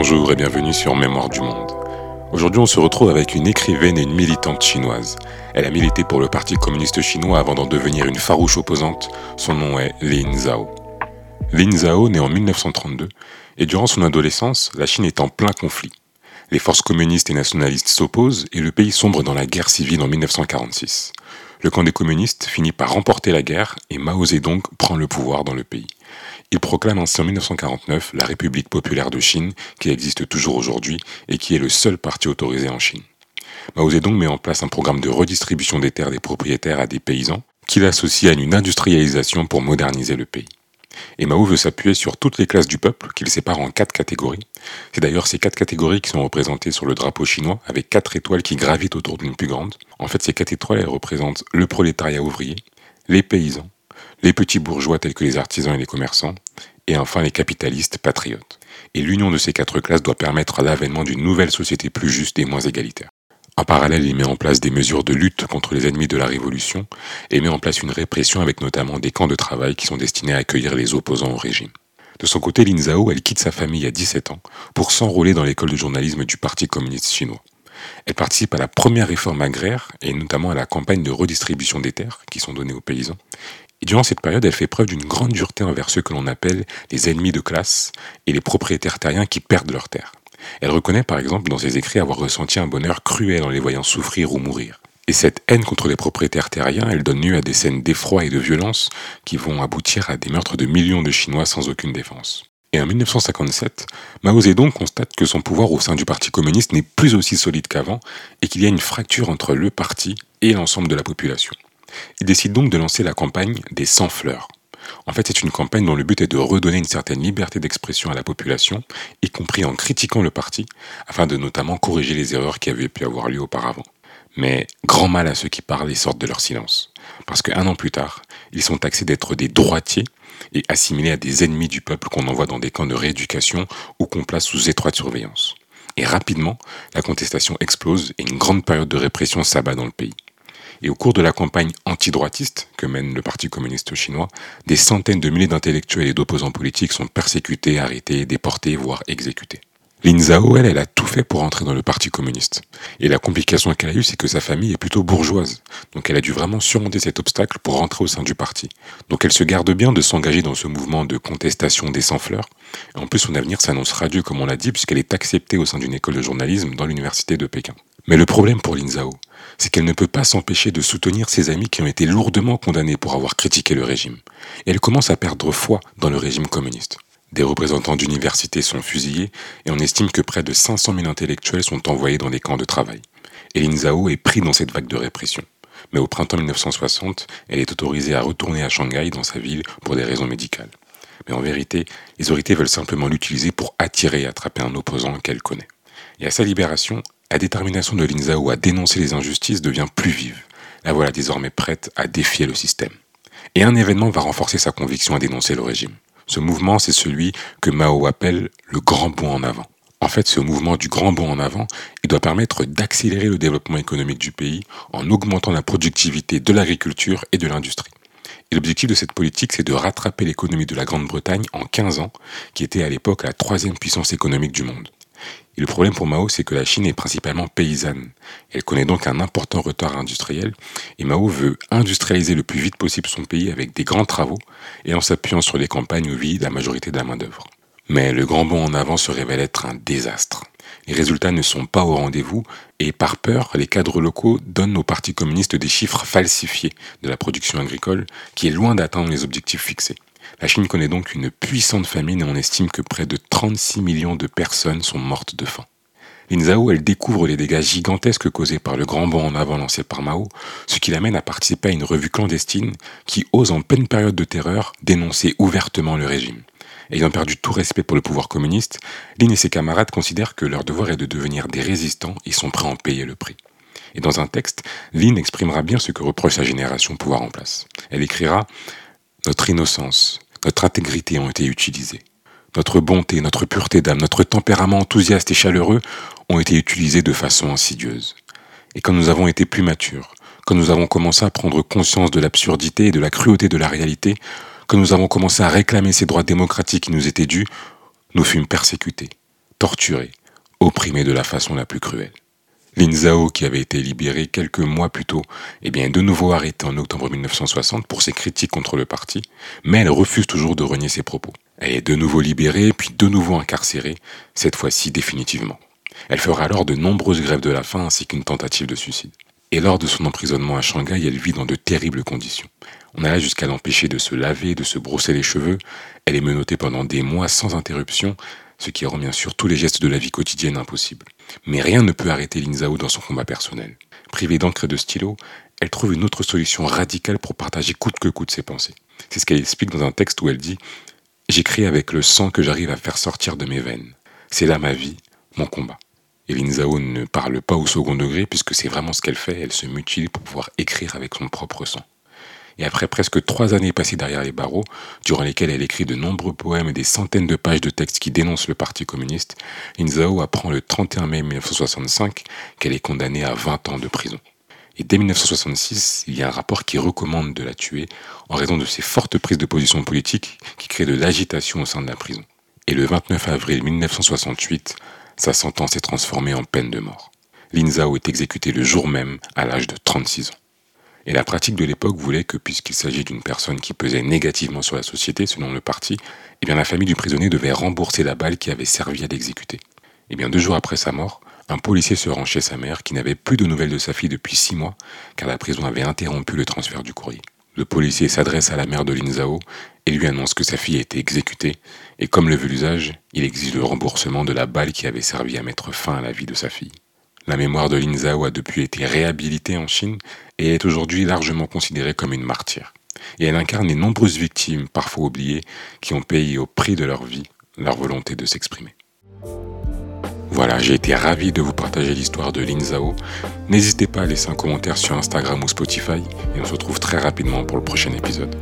Bonjour et bienvenue sur Mémoire du Monde. Aujourd'hui, on se retrouve avec une écrivaine et une militante chinoise. Elle a milité pour le Parti communiste chinois avant d'en devenir une farouche opposante. Son nom est Lin Zhao. Lin Zhao naît en 1932 et durant son adolescence, la Chine est en plein conflit. Les forces communistes et nationalistes s'opposent et le pays sombre dans la guerre civile en 1946. Le camp des communistes finit par remporter la guerre et Mao Zedong prend le pouvoir dans le pays. Il proclame ainsi en 1949 la République populaire de Chine, qui existe toujours aujourd'hui et qui est le seul parti autorisé en Chine. Mao Zedong met en place un programme de redistribution des terres des propriétaires à des paysans, qu'il associe à une industrialisation pour moderniser le pays. Et Mao veut s'appuyer sur toutes les classes du peuple, qu'il sépare en quatre catégories. C'est d'ailleurs ces quatre catégories qui sont représentées sur le drapeau chinois, avec quatre étoiles qui gravitent autour d'une plus grande. En fait, ces quatre étoiles, elles représentent le prolétariat ouvrier, les paysans, les petits bourgeois tels que les artisans et les commerçants, et enfin les capitalistes patriotes. Et l'union de ces quatre classes doit permettre l'avènement d'une nouvelle société plus juste et moins égalitaire. En parallèle, il met en place des mesures de lutte contre les ennemis de la révolution et met en place une répression avec notamment des camps de travail qui sont destinés à accueillir les opposants au régime. De son côté, Lin Zhao, elle quitte sa famille à 17 ans pour s'enrôler dans l'école de journalisme du Parti communiste chinois. Elle participe à la première réforme agraire et notamment à la campagne de redistribution des terres qui sont données aux paysans. Et durant cette période, elle fait preuve d'une grande dureté envers ceux que l'on appelle les ennemis de classe et les propriétaires terriens qui perdent leurs terres. Elle reconnaît par exemple dans ses écrits avoir ressenti un bonheur cruel en les voyant souffrir ou mourir. Et cette haine contre les propriétaires terriens, elle donne lieu à des scènes d'effroi et de violence qui vont aboutir à des meurtres de millions de Chinois sans aucune défense. Et en 1957, Mao Zedong constate que son pouvoir au sein du Parti communiste n'est plus aussi solide qu'avant et qu'il y a une fracture entre le parti et l'ensemble de la population. Il décide donc de lancer la campagne des 100 fleurs. En fait, c'est une campagne dont le but est de redonner une certaine liberté d'expression à la population, y compris en critiquant le parti, afin de notamment corriger les erreurs qui avaient pu avoir lieu auparavant. Mais grand mal à ceux qui parlent et sortent de leur silence. Parce qu'un an plus tard, ils sont taxés d'être des droitiers et assimilés à des ennemis du peuple qu'on envoie dans des camps de rééducation ou qu'on place sous étroite surveillance. Et rapidement, la contestation explose et une grande période de répression s'abat dans le pays. Et au cours de la campagne antidroitiste que mène le Parti communiste chinois, des centaines de milliers d'intellectuels et d'opposants politiques sont persécutés, arrêtés, déportés, voire exécutés. Lin Zhao, elle, elle a tout fait pour entrer dans le Parti communiste. Et la complication qu'elle a eue, c'est que sa famille est plutôt bourgeoise. Donc elle a dû vraiment surmonter cet obstacle pour rentrer au sein du parti. Donc elle se garde bien de s'engager dans ce mouvement de contestation des sans-fleurs. En plus, son avenir s'annonce radieux, comme on l'a dit, puisqu'elle est acceptée au sein d'une école de journalisme dans l'université de Pékin. Mais le problème pour Lin Zhao, c'est qu'elle ne peut pas s'empêcher de soutenir ses amis qui ont été lourdement condamnés pour avoir critiqué le régime. Et elle commence à perdre foi dans le régime communiste. Des représentants d'universités sont fusillés et on estime que près de 500 000 intellectuels sont envoyés dans des camps de travail. Et Lin Zhao est pris dans cette vague de répression. Mais au printemps 1960, elle est autorisée à retourner à Shanghai dans sa ville pour des raisons médicales. Mais en vérité, les autorités veulent simplement l'utiliser pour attirer et attraper un opposant qu'elle connaît. Et à sa libération, la détermination de Lin Zhao à dénoncer les injustices devient plus vive. La voilà désormais prête à défier le système. Et un événement va renforcer sa conviction à dénoncer le régime. Ce mouvement, c'est celui que Mao appelle le grand bond en avant. En fait, ce mouvement du grand bond en avant, il doit permettre d'accélérer le développement économique du pays en augmentant la productivité de l'agriculture et de l'industrie. Et l'objectif de cette politique, c'est de rattraper l'économie de la Grande-Bretagne en 15 ans, qui était à l'époque la troisième puissance économique du monde. Et le problème pour Mao, c'est que la Chine est principalement paysanne. Elle connaît donc un important retard industriel et Mao veut industrialiser le plus vite possible son pays avec des grands travaux et en s'appuyant sur les campagnes où vit la majorité de la main-d'œuvre. Mais le grand bond en avant se révèle être un désastre. Les résultats ne sont pas au rendez-vous et par peur, les cadres locaux donnent au Parti communiste des chiffres falsifiés de la production agricole qui est loin d'atteindre les objectifs fixés. La Chine connaît donc une puissante famine et on estime que près de 36 millions de personnes sont mortes de faim. Lin Zhao, elle découvre les dégâts gigantesques causés par le grand bond en avant lancé par Mao, ce qui l'amène à participer à une revue clandestine qui ose en pleine période de terreur dénoncer ouvertement le régime. Ayant perdu tout respect pour le pouvoir communiste, Lin et ses camarades considèrent que leur devoir est de devenir des résistants et sont prêts à en payer le prix. Et dans un texte, Lin exprimera bien ce que reproche sa génération pouvoir en place. Elle écrira Notre innocence, notre intégrité ont été utilisées. Notre bonté, notre pureté d'âme, notre tempérament enthousiaste et chaleureux ont été utilisés de façon insidieuse. Et quand nous avons été plus matures, quand nous avons commencé à prendre conscience de l'absurdité et de la cruauté de la réalité, quand nous avons commencé à réclamer ces droits démocratiques qui nous étaient dus, nous fûmes persécutés, torturée, opprimée de la façon la plus cruelle. Lin Zhao, qui avait été libérée quelques mois plus tôt, est bien de nouveau arrêtée en octobre 1960 pour ses critiques contre le parti, mais elle refuse toujours de renier ses propos. Elle est de nouveau libérée, puis de nouveau incarcérée, cette fois-ci définitivement. Elle fera alors de nombreuses grèves de la faim ainsi qu'une tentative de suicide. Et lors de son emprisonnement à Shanghai, elle vit dans de terribles conditions. On alla jusqu'à l'empêcher de se laver, de se brosser les cheveux. Elle est menottée pendant des mois sans interruption, ce qui rend bien sûr tous les gestes de la vie quotidienne impossibles. Mais rien ne peut arrêter Lin Zhao dans son combat personnel. Privée d'encre et de stylo, elle trouve une autre solution radicale pour partager coûte que coûte ses pensées. C'est ce qu'elle explique dans un texte où elle dit J'écris avec le sang que j'arrive à faire sortir de mes veines. C'est là ma vie, mon combat. Et Lin Zhao ne parle pas au second degré puisque c'est vraiment ce qu'elle fait, elle se mutile pour pouvoir écrire avec son propre sang. Et après presque trois années passées derrière les barreaux, durant lesquelles elle écrit de nombreux poèmes et des centaines de pages de textes qui dénoncent le Parti communiste, Lin Zhao apprend le 31 mai 1965 qu'elle est condamnée à 20 ans de prison. Et dès 1966, il y a un rapport qui recommande de la tuer en raison de ses fortes prises de position politique qui créent de l'agitation au sein de la prison. Et le 29 avril 1968, sa sentence est transformée en peine de mort. Lin Zhao est exécutée le jour même à l'âge de 36 ans. Et la pratique de l'époque voulait que, puisqu'il s'agit d'une personne qui pesait négativement sur la société, selon le parti, eh la famille du prisonnier devait rembourser la balle qui avait servi à l'exécuter. Et eh bien deux jours après sa mort, un policier se rend chez sa mère qui n'avait plus de nouvelles de sa fille depuis six mois, car la prison avait interrompu le transfert du courrier. Le policier s'adresse à la mère de Lin Zhao et lui annonce que sa fille a été exécutée, et comme le veut l'usage, il exige le remboursement de la balle qui avait servi à mettre fin à la vie de sa fille. La mémoire de Lin Zhao a depuis été réhabilitée en Chine et est aujourd'hui largement considérée comme une martyre. Et elle incarne les nombreuses victimes, parfois oubliées, qui ont payé au prix de leur vie leur volonté de s'exprimer. Voilà, j'ai été ravi de vous partager l'histoire de Lin Zhao. N'hésitez pas à laisser un commentaire sur Instagram ou Spotify et on se retrouve très rapidement pour le prochain épisode.